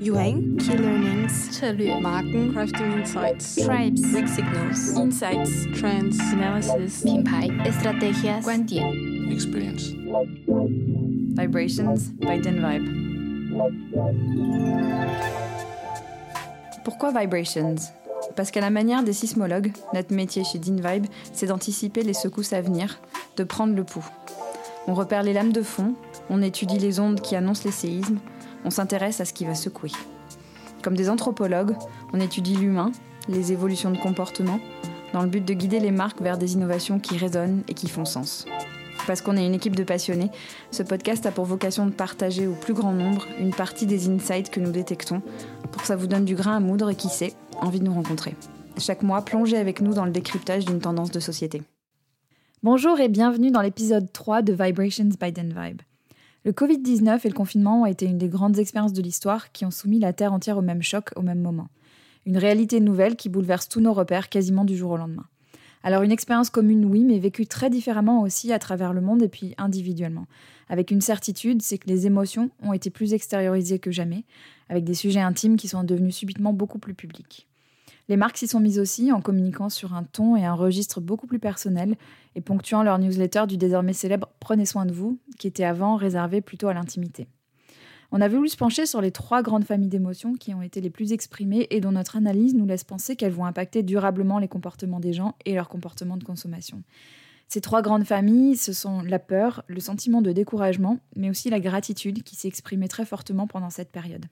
Yuang, Key Learnings, 策略 Marken, Crafting Insights, Tribes Weak Signals, Insights, Trends, Analysis 品牌 Estrategias 观点 experience. Vibrations by Denvibe. Pourquoi Vibrations Parce qu'à la manière des sismologues, notre métier chez Denvibe, c'est d'anticiper les secousses à venir, de prendre le pouls. On repère les lames de fond, on étudie les ondes qui annoncent les séismes, on s'intéresse à ce qui va secouer. Comme des anthropologues, on étudie l'humain, les évolutions de comportement, dans le but de guider les marques vers des innovations qui résonnent et qui font sens. Parce qu'on est une équipe de passionnés, ce podcast a pour vocation de partager au plus grand nombre une partie des insights que nous détectons, pour que ça vous donne du grain à moudre et qui sait, envie de nous rencontrer. Chaque mois, plongez avec nous dans le décryptage d'une tendance de société. Bonjour et bienvenue dans l'épisode 3 de Vibrations by Denvibe. Le Covid-19 et le confinement ont été une des grandes expériences de l'histoire qui ont soumis la Terre entière au même choc au même moment. Une réalité nouvelle qui bouleverse tous nos repères quasiment du jour au lendemain. Alors une expérience commune, oui, mais vécue très différemment aussi à travers le monde et puis individuellement. Avec une certitude, c'est que les émotions ont été plus extériorisées que jamais, avec des sujets intimes qui sont devenus subitement beaucoup plus publics. Les marques s'y sont mises aussi en communiquant sur un ton et un registre beaucoup plus personnel et ponctuant leur newsletter du désormais célèbre Prenez soin de vous, qui était avant réservé plutôt à l'intimité. On a voulu se pencher sur les trois grandes familles d'émotions qui ont été les plus exprimées et dont notre analyse nous laisse penser qu'elles vont impacter durablement les comportements des gens et leur comportement de consommation. Ces trois grandes familles, ce sont la peur, le sentiment de découragement, mais aussi la gratitude qui s'est exprimée très fortement pendant cette période.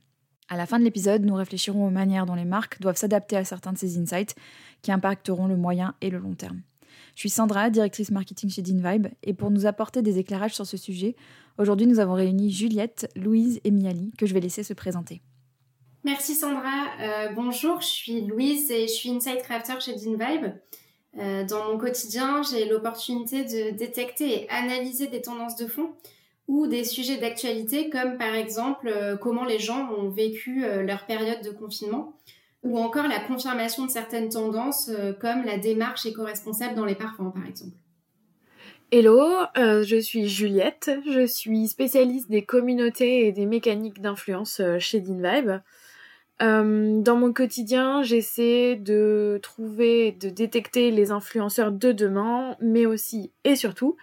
À la fin de l'épisode, nous réfléchirons aux manières dont les marques doivent s'adapter à certains de ces insights qui impacteront le moyen et le long terme. Je suis Sandra, directrice marketing chez DinVibe, et pour nous apporter des éclairages sur ce sujet, aujourd'hui nous avons réuni Juliette, Louise et Miali, que je vais laisser se présenter. Merci Sandra. Euh, bonjour, je suis Louise et je suis Insight Crafter chez DinVibe. Euh, dans mon quotidien, j'ai l'opportunité de détecter et analyser des tendances de fond ou des sujets d'actualité comme par exemple euh, comment les gens ont vécu leur période de confinement ou encore la confirmation de certaines tendances euh, comme la démarche éco-responsable dans les parfums par exemple. Hello, je suis Juliette, je suis spécialiste des communautés et des mécaniques d'influence chez DinVibe. dans mon quotidien, j'essaie de trouver, de détecter les influenceurs de demain, mais aussi et surtout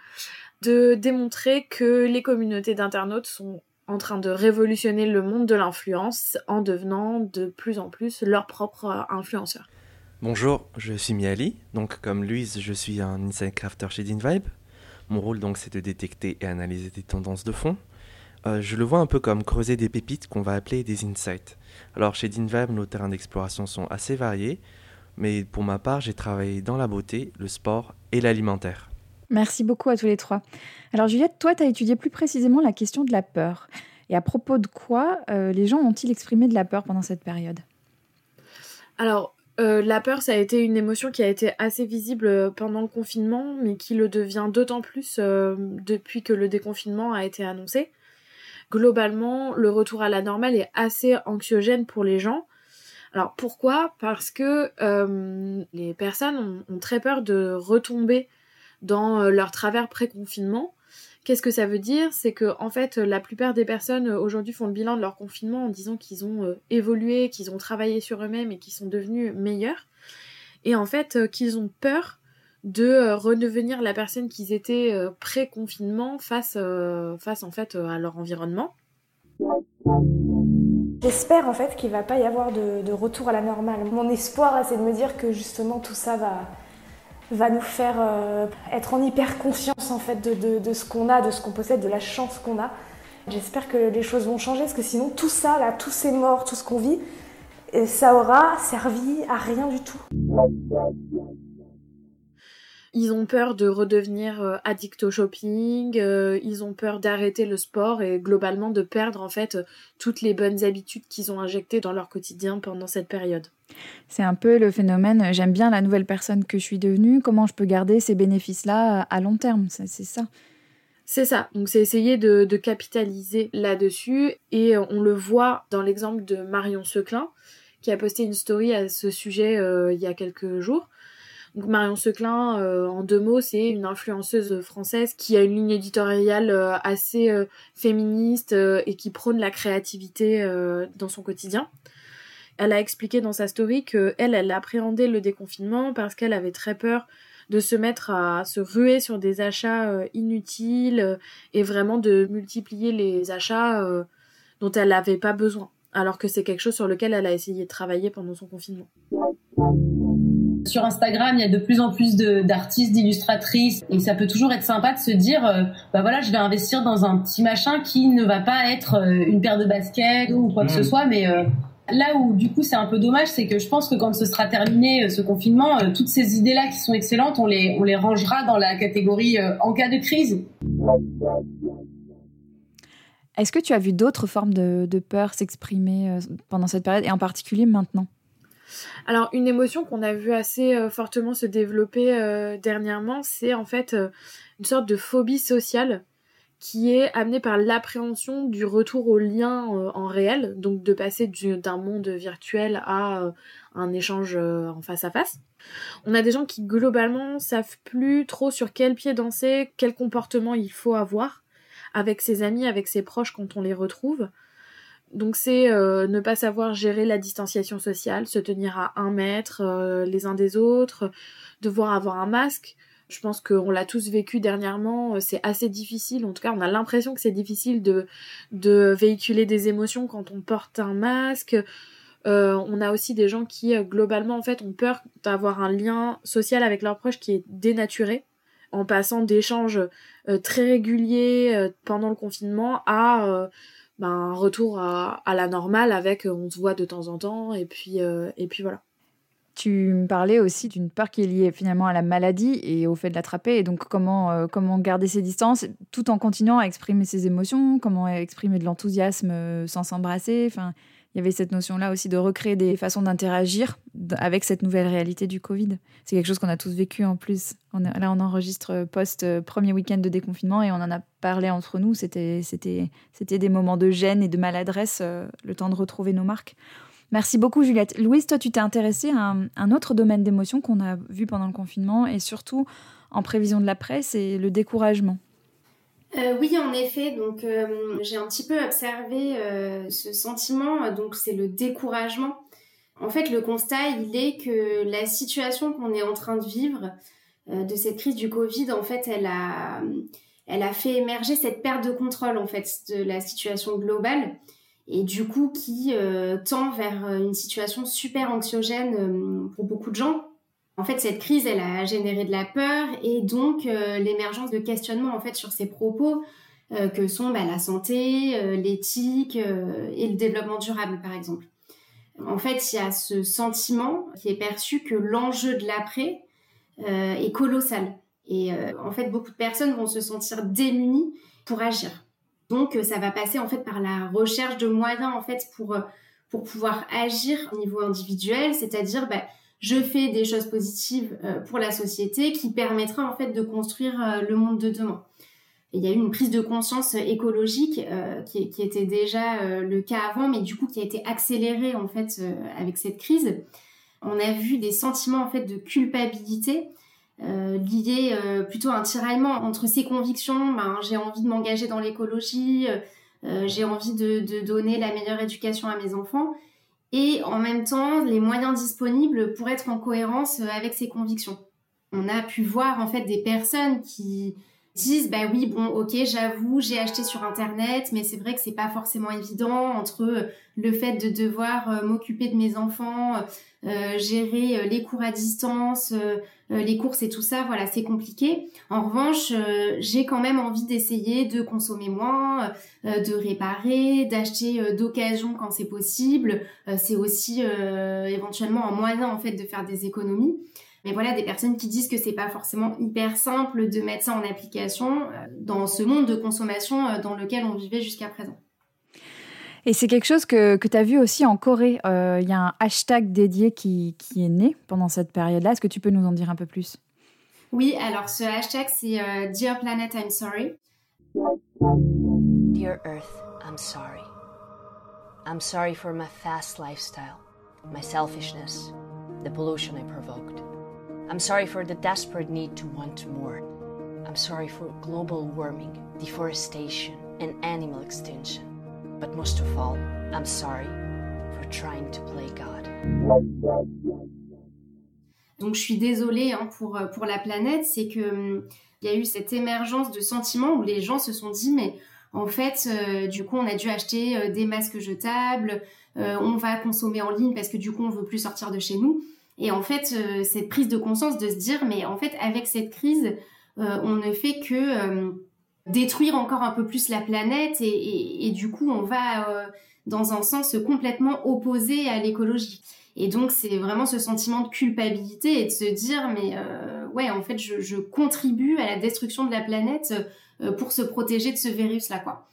de démontrer que les communautés d'internautes sont en train de révolutionner le monde de l'influence en devenant de plus en plus leurs propres influenceurs. Bonjour, je suis Miali. Donc, comme Louise, je suis un inside crafter chez DinVibe. Mon rôle, donc, c'est de détecter et analyser des tendances de fond. Euh, je le vois un peu comme creuser des pépites qu'on va appeler des insights. Alors, chez DinVibe, nos terrains d'exploration sont assez variés, mais pour ma part, j'ai travaillé dans la beauté, le sport et l'alimentaire. Merci beaucoup à tous les trois. Alors Juliette, toi, tu as étudié plus précisément la question de la peur. Et à propos de quoi euh, les gens ont-ils exprimé de la peur pendant cette période? Alors, euh, la peur, ça a été une émotion qui a été assez visible euh, pendant le confinement, mais qui le devient d'autant plus depuis que le déconfinement a été annoncé. Globalement, le retour à la normale est assez anxiogène pour les gens. Alors pourquoi? Parce que les personnes ont, très peur de retomber dans euh, leur travers pré-confinement. Qu'est-ce que ça veut dire? C'est que en fait, la plupart des personnes euh, aujourd'hui font le bilan de leur confinement en disant qu'ils ont euh, évolué, qu'ils ont travaillé sur eux-mêmes et qu'ils sont devenus meilleurs. Et en fait, qu'ils ont peur de redevenir la personne qu'ils étaient pré-confinement face, face en fait à leur environnement. J'espère en fait qu'il va pas y avoir de, de retour à la normale. Mon espoir, c'est de me dire que justement tout ça va, va nous faire euh, être en hyper conscience en fait de, ce qu'on a, de ce qu'on possède, de la chance qu'on a. J'espère que les choses vont changer parce que sinon tout ça là, tous ces morts, tout ce qu'on vit, ça aura servi à rien du tout. Ils ont peur de redevenir euh, addict au shopping, euh, ils ont peur d'arrêter le sport et globalement de perdre en fait toutes les bonnes habitudes qu'ils ont injectées dans leur quotidien pendant cette période. C'est un peu le phénomène euh, j'aime bien la nouvelle personne que je suis devenue, comment je peux garder ces bénéfices-là à long terme, c'est ça. C'est ça, donc c'est essayer de, de capitaliser là-dessus et on le voit dans l'exemple de Marion Seclin qui a posté une story à ce sujet il y a quelques jours Marion Seclin, euh, en deux mots, c'est une influenceuse française qui a une ligne éditoriale euh, assez euh, féministe et qui prône la créativité dans son quotidien. Elle a expliqué dans sa story que elle, elle appréhendait le déconfinement parce qu'elle avait très peur de se mettre à se ruer sur des achats inutiles et vraiment de multiplier les achats dont elle n'avait pas besoin, alors que c'est quelque chose sur lequel elle a essayé de travailler pendant son confinement. Sur Instagram, il y a de plus en plus d'artistes, d'illustratrices, et ça peut toujours être sympa de se dire, euh, bah voilà, je vais investir dans un petit machin qui ne va pas être euh, une paire de baskets ou quoi que ce mmh. soit, mais euh, là où du coup c'est un peu dommage, c'est que je pense que quand ce sera terminé ce confinement, toutes ces idées-là qui sont excellentes, on les on les rangera dans la catégorie en cas de crise. Est-ce que tu as vu d'autres formes de, de peur s'exprimer pendant cette période et en particulier maintenant? Alors, une émotion qu'on a vu assez euh, fortement se développer euh, dernièrement, c'est en fait euh, une sorte de phobie sociale qui est amenée par l'appréhension du retour au lien en réel, donc de passer d'un monde virtuel à un échange en face à face. On a des gens qui globalement savent plus trop sur quel pied danser, quel comportement il faut avoir avec ses amis, avec ses proches quand on les retrouve. Donc c'est euh, ne pas savoir gérer la distanciation sociale, se tenir à un mètre euh, les uns des autres, devoir avoir un masque. Je pense qu'on l'a tous vécu dernièrement, euh, c'est assez difficile, en tout cas on a l'impression que c'est difficile de, de véhiculer des émotions quand on porte un masque. on a aussi des gens qui globalement en fait ont peur d'avoir un lien social avec leurs proches qui est dénaturé en passant d'échanges très réguliers pendant le confinement à ben, un retour à, la normale avec euh, on se voit de temps en temps et puis, euh, et puis voilà. Tu me parlais aussi d'une peur qui est liée finalement à la maladie et au fait de l'attraper. Et donc, comment, euh, comment garder ses distances tout en continuant à exprimer ses émotions, comment exprimer de l'enthousiasme sans s'embrasser. Enfin, il y avait cette notion-là aussi de recréer des façons d'interagir avec cette nouvelle réalité du Covid. C'est quelque chose qu'on a tous vécu en plus. Là, on enregistre post-premier week-end de déconfinement et on en a parlé entre nous. C'était des moments de gêne et de maladresse, euh, le temps de retrouver nos marques. Merci beaucoup, Juliette. Louise, toi, tu t'es intéressée à un, autre domaine d'émotion qu'on a vu pendant le confinement et surtout en prévision de l'après, c'est le découragement. Euh, oui, en effet. Donc, euh, j'ai un petit peu observé euh, ce sentiment. Donc, c'est le découragement. En fait, le constat, il est que la situation qu'on est en train de vivre de cette crise du Covid, en fait, elle a, elle a fait émerger cette perte de contrôle, en fait, de la situation globale. Et du coup, qui tend vers une situation super anxiogène pour beaucoup de gens en fait, cette crise, elle a généré de la peur et donc euh, l'émergence de questionnements en fait sur ces propos euh, que sont bah, la santé, euh, l'éthique et le développement durable, par exemple. En fait, il y a ce sentiment qui est perçu que l'enjeu de l'après est colossal. Et en fait, beaucoup de personnes vont se sentir démunies pour agir. Donc, ça va passer en fait par la recherche de moyens en fait pour pour pouvoir agir au niveau individuel, c'est-à-dire bah, je fais des choses positives euh, pour la société qui permettra en fait de construire euh, le monde de demain. il y a eu une prise de conscience écologique euh, qui, qui, était déjà le cas avant, mais du coup qui a été accélérée en fait avec cette crise. On a vu des sentiments en fait de culpabilité liés plutôt à un tiraillement entre ses convictions. Ben, j'ai envie de m'engager dans l'écologie, j'ai envie de, donner la meilleure éducation à mes enfants, et en même temps les moyens disponibles pour être en cohérence euh, avec ses convictions. On a pu voir en fait des personnes qui disent bah oui bon ok j'avoue j'ai acheté sur internet mais c'est vrai que c'est pas forcément évident entre euh, le fait de devoir euh, m'occuper de mes enfants euh, gérer les cours à distance les courses et tout ça voilà c'est compliqué. En revanche j'ai quand même envie d'essayer de consommer moins de réparer d'acheter d'occasion quand c'est possible. C'est aussi éventuellement un moyen en fait de faire des économies mais voilà, des personnes qui disent que c'est pas forcément hyper simple de mettre ça en application euh, dans ce monde de consommation euh, dans lequel on vivait jusqu'à présent. Et c'est quelque chose que, que tu as vu aussi en Corée. Euh, il y a un hashtag dédié qui, qui est né pendant cette période-là. Est-ce que tu peux nous en dire un peu plus? Oui, alors ce hashtag, c'est Dear Planet, I'm sorry. Dear Earth, I'm sorry. I'm sorry for my fast lifestyle, my selfishness, the pollution I provoked. I'm sorry for the desperate need to want more. I'm sorry for global warming, deforestation, and animal extinction. But most of all, I'm sorry for trying to play God. Donc je suis désolée hein, pour, euh, pour la planète, c'est que hum, il y a eu cette émergence de sentiments où les gens se sont dit mais en fait euh, du coup on a dû acheter euh, des masques jetables, on va consommer en ligne parce que du coup on veut plus sortir de chez nous. Et en fait cette prise de conscience de se dire mais en fait avec cette crise on ne fait que détruire encore un peu plus la planète et, du coup on va dans un sens complètement opposé à l'écologie. Et donc, c'est vraiment ce sentiment de culpabilité et de se dire, mais euh, ouais, en fait, je, je, contribue à la destruction de la planète euh, pour se protéger de ce virus-là, quoi.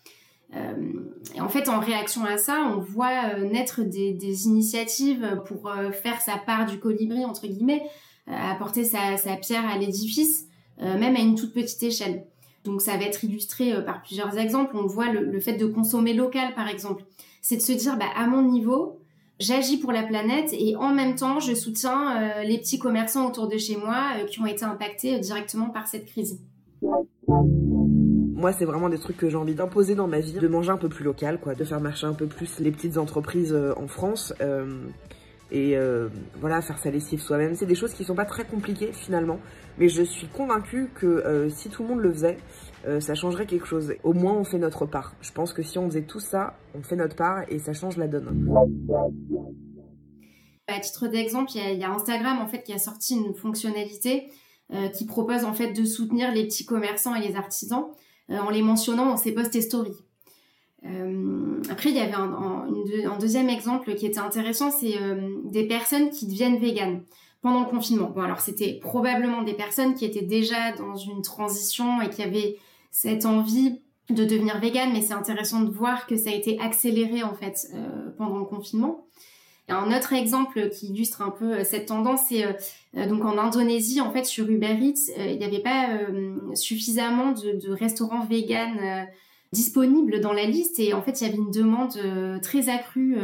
Euh, et en fait, en réaction à ça, on voit euh, naître des, initiatives pour euh, faire sa part du colibri, entre guillemets, apporter sa, pierre à l'édifice, même à une toute petite échelle. Donc, ça va être illustré par plusieurs exemples. On voit le, fait de consommer local, par exemple. C'est de se dire, bah, à mon niveau, j'agis pour la planète et en même temps, je soutiens les petits commerçants autour de chez moi qui ont été impactés directement par cette crise. Moi, c'est vraiment des trucs que j'ai envie d'imposer dans ma vie, de manger un peu plus local, quoi, de faire marcher un peu plus les petites entreprises en France. et voilà, faire sa lessive soi-même. C'est des choses qui sont pas très compliquées finalement, mais je suis convaincue que si tout le monde le faisait, ça changerait quelque chose. Au moins, on fait notre part. Je pense que si on faisait tout ça, on fait notre part et ça change la donne. À titre d'exemple, il y, y, a Instagram en fait qui a sorti une fonctionnalité euh, qui propose en fait de soutenir les petits commerçants et les artisans euh, en les mentionnant dans ses posts et stories. Euh, après, il y avait un, deuxième exemple qui était intéressant, c'est euh, des personnes qui deviennent véganes pendant le confinement. Bon, alors c'était probablement des personnes qui étaient déjà dans une transition et qui avaient cette envie de devenir végane, mais c'est intéressant de voir que ça a été accéléré en fait euh, pendant le confinement. Un autre exemple qui illustre un peu euh, cette tendance, c'est euh, donc en Indonésie, en fait, sur Uber Eats, euh, il n'y avait pas euh, suffisamment de, de restaurants véganes disponibles dans la liste, et en fait, il y avait une demande très accrue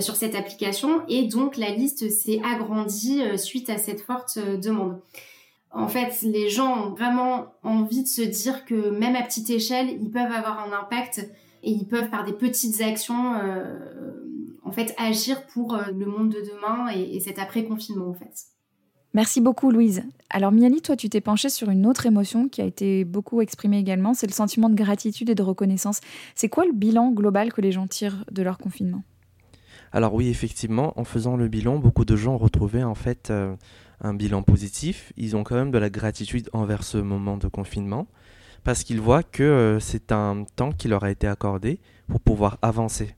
sur cette application, et donc la liste s'est agrandie suite à cette forte demande. En fait, les gens ont vraiment envie de se dire que même à petite échelle, ils peuvent avoir un impact et ils peuvent par des petites actions euh, en fait agir pour euh, le monde de demain et, et cet après confinement en fait. Merci beaucoup Louise. Alors Miali, toi tu t'es penchée sur une autre émotion qui a été beaucoup exprimée également, c'est le sentiment de gratitude et de reconnaissance. C'est quoi le bilan global que les gens tirent de leur confinement? Alors oui, effectivement, en faisant le bilan, beaucoup de gens ont retrouvé en fait euh, un bilan positif. Ils ont quand même de la gratitude envers ce moment de confinement parce qu'ils voient que euh, c'est un temps qui leur a été accordé pour pouvoir avancer.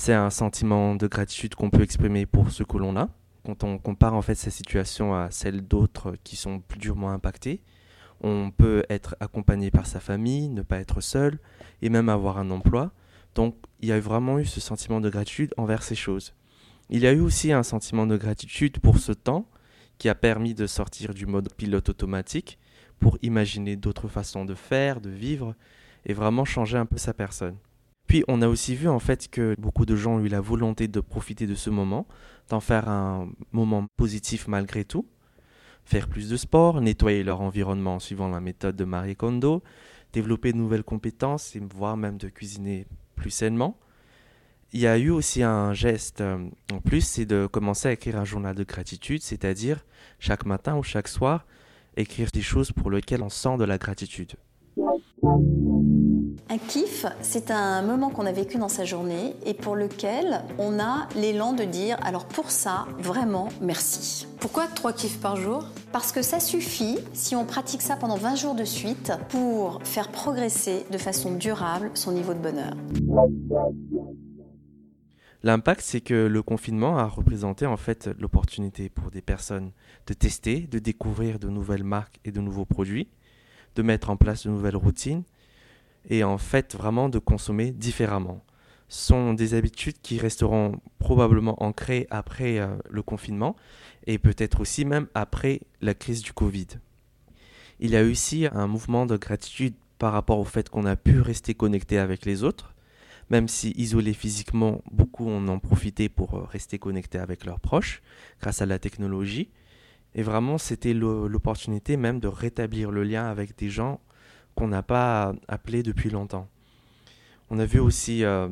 C'est un sentiment de gratitude qu'on peut exprimer pour ce que l'on a. Quand on compare en fait sa situation à celle d'autres qui sont plus durement impactés, on peut être accompagné par sa famille, ne pas être seul et même avoir un emploi. Donc il y a vraiment eu ce sentiment de gratitude envers ces choses. Il y a eu aussi un sentiment de gratitude pour ce temps qui a permis de sortir du mode pilote automatique pour imaginer d'autres façons de faire, de vivre et vraiment changer un peu sa personne. Puis on a aussi vu en fait que beaucoup de gens ont eu la volonté de profiter de ce moment, d'en faire un moment positif malgré tout, faire plus de sport, nettoyer leur environnement en suivant la méthode de Marie Kondo, développer de nouvelles compétences et voire même de cuisiner plus sainement. Il y a eu aussi un geste en plus, c'est de commencer à écrire un journal de gratitude, c'est-à-dire chaque matin ou chaque soir, écrire des choses pour lesquelles on sent de la gratitude. Un kiff, c'est un moment qu'on a vécu dans sa journée et pour lequel on a l'élan de dire alors pour ça, vraiment, merci. Pourquoi trois kiffs par jour? Parce que ça suffit, si on pratique ça pendant 20 jours de suite, pour faire progresser de façon durable son niveau de bonheur. L'impact, c'est que le confinement a représenté en fait l'opportunité pour des personnes de tester, de découvrir de nouvelles marques et de nouveaux produits, de mettre en place de nouvelles routines et en fait vraiment de consommer différemment. Ce sont des habitudes qui resteront probablement ancrées après euh, le confinement et peut-être aussi même après la crise du Covid. Il y a aussi un mouvement de gratitude par rapport au fait qu'on a pu rester connecté avec les autres même si isolés physiquement, beaucoup en ont profité pour rester connectés avec leurs proches grâce à la technologie. Et vraiment, c'était l'opportunité même de rétablir le lien avec des gens qu'on n'a pas appelés depuis longtemps. On a vu aussi euh,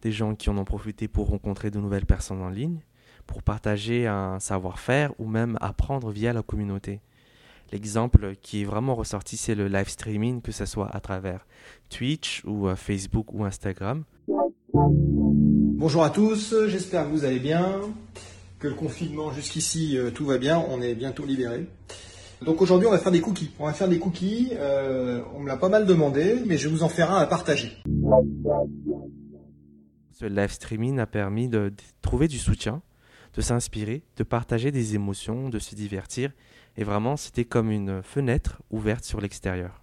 des gens qui en ont profité pour rencontrer de nouvelles personnes en ligne, pour partager un savoir-faire ou même apprendre via la communauté. L'exemple qui est vraiment ressorti, c'est le live streaming, que ce soit à travers Twitch ou euh, Facebook ou Instagram. Bonjour à tous, j'espère que vous allez bien, que le confinement jusqu'ici euh, tout va bien, on est bientôt libéré. Donc aujourd'hui on va faire des cookies. On va faire des cookies, euh, on me l'a pas mal demandé, mais je vais vous en faire un à partager. Ce live streaming a permis de trouver du soutien, de s'inspirer, de partager des émotions, de se divertir et vraiment, c'était comme une fenêtre ouverte sur l'extérieur.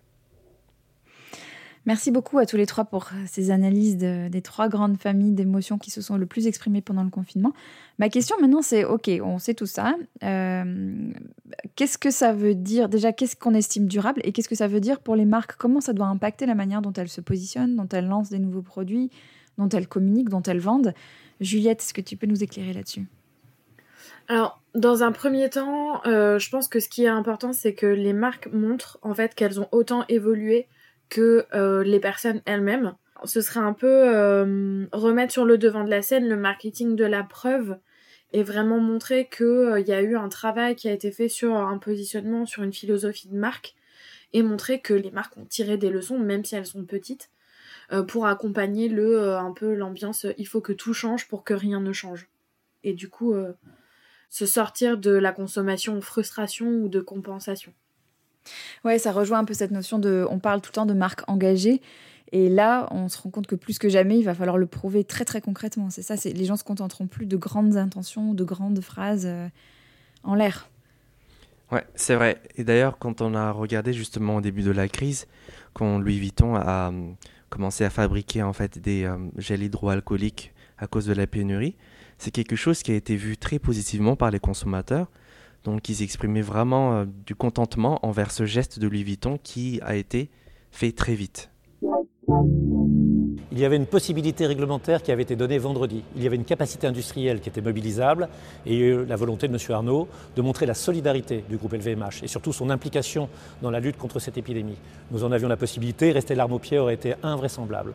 Merci beaucoup à tous les trois pour ces analyses des trois grandes familles d'émotions qui se sont le plus exprimées pendant le confinement. Ma question maintenant, c'est OK, on sait tout ça. Euh, qu'est-ce que ça veut dire Déjà, qu'est-ce qu'on estime durable et qu'est-ce que ça veut dire pour les marques? Comment ça doit impacter la manière dont elles se positionnent, dont elles lancent des nouveaux produits, dont elles communiquent, dont elles vendent? Juliette, est-ce que tu peux nous éclairer là-dessus? Alors, dans un premier temps, euh, je pense que ce qui est important, c'est que les marques montrent en fait qu'elles ont autant évolué que euh, les personnes elles-mêmes. Ce serait un peu euh, remettre sur le devant de la scène le marketing de la preuve et vraiment montrer qu'il y a eu un travail qui a été fait sur un positionnement, sur une philosophie de marque et montrer que les marques ont tiré des leçons, même si elles sont petites, pour accompagner le un peu l'ambiance. Il faut que tout change pour que rien ne change. Et du coup, se sortir de la consommation frustration ou de compensation. Ouais, ça rejoint un peu cette notion de. On parle tout le temps de marque engagée. Et là, on se rend compte que plus que jamais, il va falloir le prouver très très concrètement. C'est ça, les gens se contenteront plus de grandes intentions, de grandes phrases euh, en l'air. Ouais, c'est vrai. Et d'ailleurs, quand on a regardé justement au début de la crise, quand Louis Vuitton a euh, commencé à fabriquer en fait des euh, gels hydroalcooliques à cause de la pénurie, c'est quelque chose qui a été vu très positivement par les consommateurs. Donc ils exprimaient vraiment euh, du contentement envers ce geste de Louis Vuitton qui a été fait très vite. Il y avait une possibilité réglementaire qui avait été donnée vendredi. Il y avait une capacité industrielle qui était mobilisable et il y a eu la volonté de M. Arnaud de montrer la solidarité du groupe LVMH et surtout son implication dans la lutte contre cette épidémie. Nous en avions la possibilité, rester l'arme au pied aurait été invraisemblable.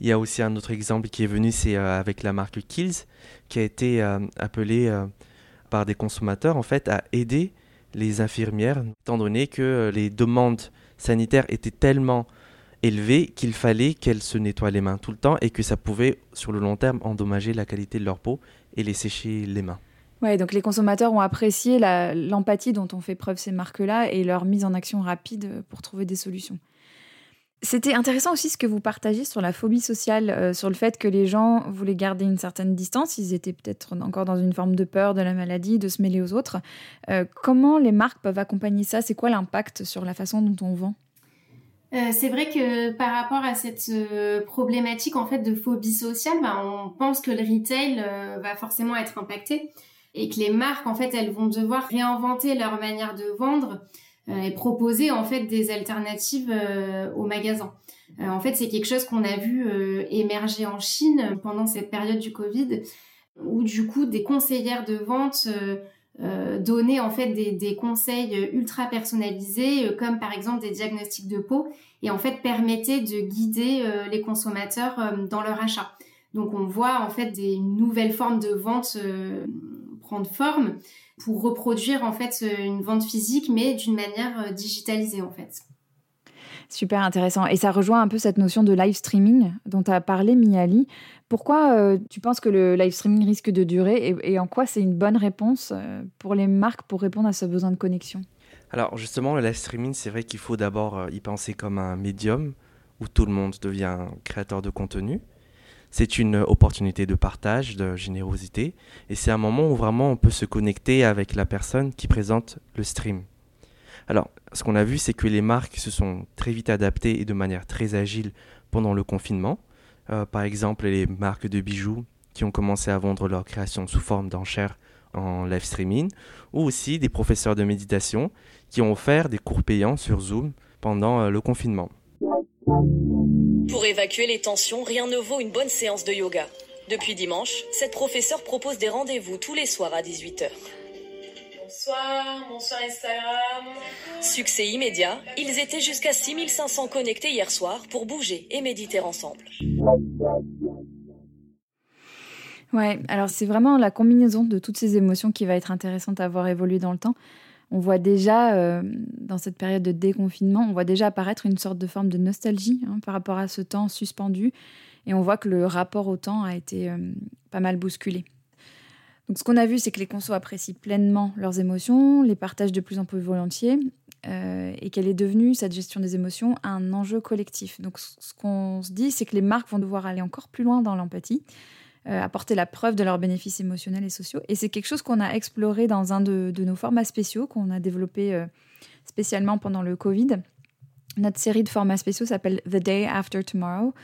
Il y a aussi un autre exemple qui est venu, c'est euh, avec la marque Kills, qui a été euh, appelée euh, par des consommateurs en fait à aider les infirmières, étant donné que les demandes sanitaires étaient tellement élevées qu'il fallait qu'elles se nettoient les mains tout le temps et que ça pouvait sur le long terme endommager la qualité de leur peau et les sécher les mains. Ouais, donc les consommateurs ont apprécié l'empathie dont ont fait preuve ces marques-là et leur mise en action rapide pour trouver des solutions. C'était intéressant aussi ce que vous partagez sur la phobie sociale, euh, sur le fait que les gens voulaient garder une certaine distance, ils étaient peut-être encore dans une forme de peur de la maladie, de se mêler aux autres. Euh, comment les marques peuvent accompagner ça? C'est quoi l'impact sur la façon dont on vend? Euh, c'est vrai que par rapport à cette problématique en fait de phobie sociale, bah, on pense que le retail va forcément être impacté et que les marques en fait elles vont devoir réinventer leur manière de vendre et proposer en fait des alternatives euh, aux magasins. Euh, en fait, c'est quelque chose qu'on a vu émerger en Chine pendant cette période du Covid, où du coup des conseillères de vente euh, donnaient en fait des, conseils ultra personnalisés, comme par exemple des diagnostics de peau, et en fait permettaient de guider les consommateurs dans leur achat. Donc on voit en fait des nouvelles formes de vente prendre forme pour reproduire en fait une vente physique mais d'une manière euh, digitalisée en fait. Super intéressant. Et ça rejoint un peu cette notion de live streaming dont tu as parlé, Miali. Pourquoi euh, tu penses que le live streaming risque de durer et, en quoi c'est une bonne réponse euh, pour les marques pour répondre à ce besoin de connexion? Alors justement, le live streaming, c'est vrai qu'il faut d'abord y penser comme un médium où tout le monde devient créateur de contenu. C'est une opportunité de partage, de générosité, et c'est un moment où vraiment on peut se connecter avec la personne qui présente le stream. Alors, ce qu'on a vu, c'est que les marques se sont très vite adaptées et de manière très agile pendant le confinement. Euh, par exemple, les marques de bijoux qui ont commencé à vendre leurs créations sous forme d'enchères en live streaming, ou aussi des professeurs de méditation qui ont offert des cours payants sur Zoom pendant euh, le confinement. Pour évacuer les tensions, rien ne vaut une bonne séance de yoga. Depuis dimanche, cette professeure propose des rendez-vous tous les soirs à 18h. Bonsoir, bonsoir Instagram. Succès immédiat, ils étaient jusqu'à 6500 connectés hier soir pour bouger et méditer ensemble. Ouais, alors c'est vraiment la combinaison de toutes ces émotions qui va être intéressante à voir évoluer dans le temps. On voit déjà, euh, dans cette période de déconfinement, on voit déjà apparaître une sorte de forme de nostalgie hein, par rapport à ce temps suspendu. Et on voit que le rapport au temps a été euh, pas mal bousculé. Donc ce qu'on a vu, c'est que les consos apprécient pleinement leurs émotions, les partagent de plus en plus volontiers, euh, et qu'elle est devenue, cette gestion des émotions, un enjeu collectif. Donc ce qu'on se dit, c'est que les marques vont devoir aller encore plus loin dans l'empathie, euh, apporter la preuve de leurs bénéfices émotionnels et sociaux. Et c'est quelque chose qu'on a exploré dans un de, nos formats spéciaux qu'on a développé euh, spécialement pendant le Covid. Notre série de formats spéciaux s'appelle The Day After Tomorrow.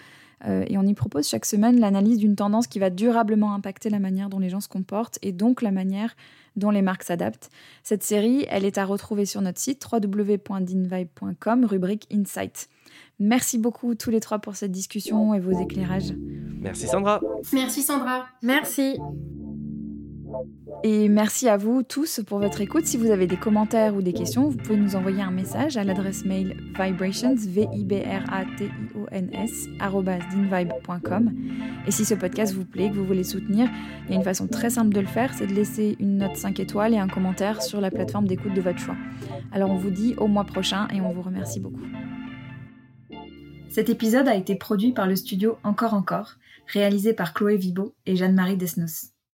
Euh, et on y propose chaque semaine l'analyse d'une tendance qui va durablement impacter la manière dont les gens se comportent et donc la manière dont les marques s'adaptent. Cette série, elle est à retrouver sur notre site www.dinvibe.com, rubrique Insight. Merci beaucoup tous les trois pour cette discussion et vos éclairages. Merci Sandra. Merci Sandra. Merci. Et merci à vous tous pour votre écoute. Si vous avez des commentaires ou des questions, vous pouvez nous envoyer un message à l'adresse mail vibrations, v i b r a t i o n s Et si ce podcast vous plaît, que vous voulez soutenir, il y a une façon très simple de le faire, c'est de laisser une note 5 étoiles et un commentaire sur la plateforme d'écoute de votre choix. Alors on vous dit au mois prochain et on vous remercie beaucoup. Cet épisode a été produit par le studio Encore Encore, réalisé par Chloé Vibo et Jeanne-Marie Desnos.